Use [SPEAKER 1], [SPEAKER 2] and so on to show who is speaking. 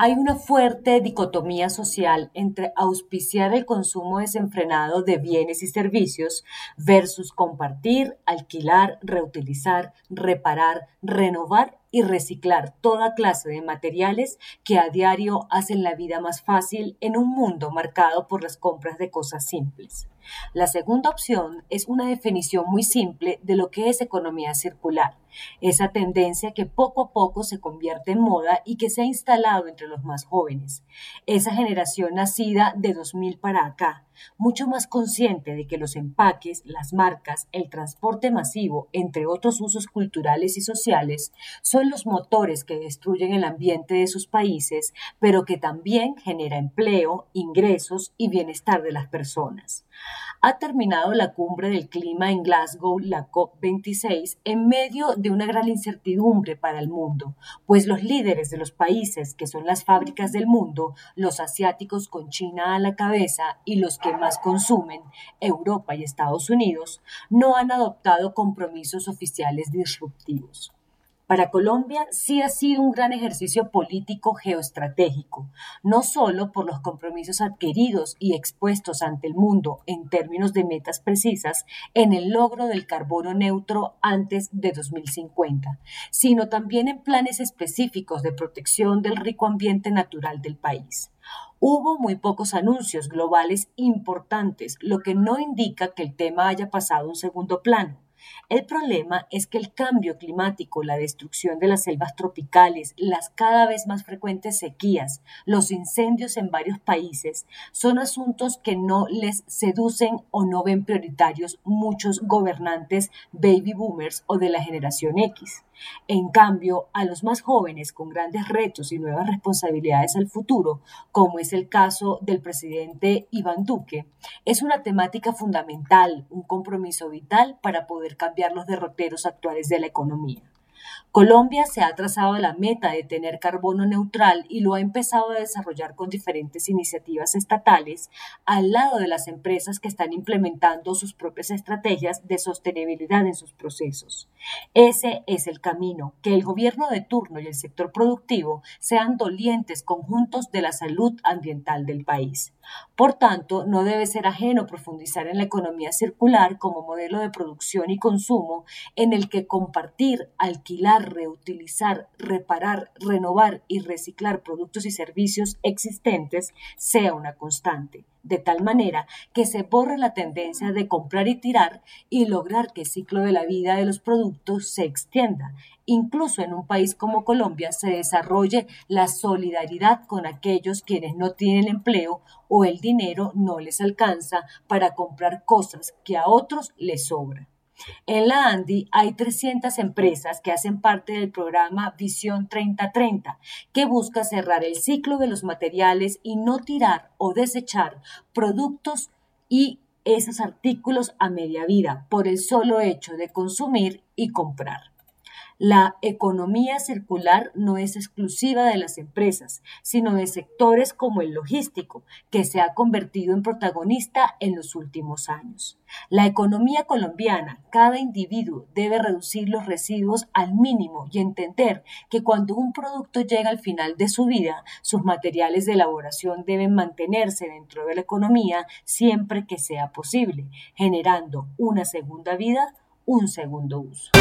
[SPEAKER 1] Hay una fuerte dicotomía social entre auspiciar el consumo desenfrenado de bienes y servicios versus compartir, alquilar, reutilizar, reparar, renovar y reciclar toda clase de materiales que a diario hacen la vida más fácil en un mundo marcado por las compras de cosas simples. La segunda opción es una definición muy simple de lo que es economía circular, esa tendencia que poco a poco se convierte en moda y que se ha instalado entre los más jóvenes, esa generación nacida de 2000 para acá, mucho más consciente de que los empaques, las marcas, el transporte masivo, entre otros usos culturales y sociales, son los motores que destruyen el ambiente de sus países, pero que también genera empleo, ingresos y bienestar de las personas. Ha terminado la cumbre del clima en Glasgow, la COP26, en medio de una gran incertidumbre para el mundo, pues los líderes de los países que son las fábricas del mundo, los asiáticos con China a la cabeza y los que más consumen, Europa y Estados Unidos, no han adoptado compromisos oficiales disruptivos. Para Colombia sí ha sido un gran ejercicio político geoestratégico, no solo por los compromisos adquiridos y expuestos ante el mundo en términos de metas precisas en el logro del carbono neutro antes de 2050, sino también en planes específicos de protección del rico ambiente natural del país. Hubo muy pocos anuncios globales importantes, lo que no indica que el tema haya pasado a un segundo plano. El problema es que el cambio climático, la destrucción de las selvas tropicales, las cada vez más frecuentes sequías, los incendios en varios países, son asuntos que no les seducen o no ven prioritarios muchos gobernantes baby boomers o de la generación X. En cambio, a los más jóvenes con grandes retos y nuevas responsabilidades al futuro, como es el caso del presidente Iván Duque, es una temática fundamental, un compromiso vital para poder cambiar los derroteros actuales de la economía. Colombia se ha trazado la meta de tener carbono neutral y lo ha empezado a desarrollar con diferentes iniciativas estatales al lado de las empresas que están implementando sus propias estrategias de sostenibilidad en sus procesos. Ese es el camino, que el gobierno de turno y el sector productivo sean dolientes conjuntos de la salud ambiental del país. Por tanto, no debe ser ajeno profundizar en la economía circular como modelo de producción y consumo en el que compartir, alquilar, reutilizar, reparar, renovar y reciclar productos y servicios existentes sea una constante de tal manera que se borre la tendencia de comprar y tirar y lograr que el ciclo de la vida de los productos se extienda. Incluso en un país como Colombia se desarrolle la solidaridad con aquellos quienes no tienen empleo o el dinero no les alcanza para comprar cosas que a otros les sobran. En la ANDI hay 300 empresas que hacen parte del programa Visión 3030, que busca cerrar el ciclo de los materiales y no tirar o desechar productos y esos artículos a media vida por el solo hecho de consumir y comprar. La economía circular no es exclusiva de las empresas, sino de sectores como el logístico, que se ha convertido en protagonista en los últimos años. La economía colombiana, cada individuo debe reducir los residuos al mínimo y entender que cuando un producto llega al final de su vida, sus materiales de elaboración deben mantenerse dentro de la economía siempre que sea posible, generando una segunda vida, un segundo uso.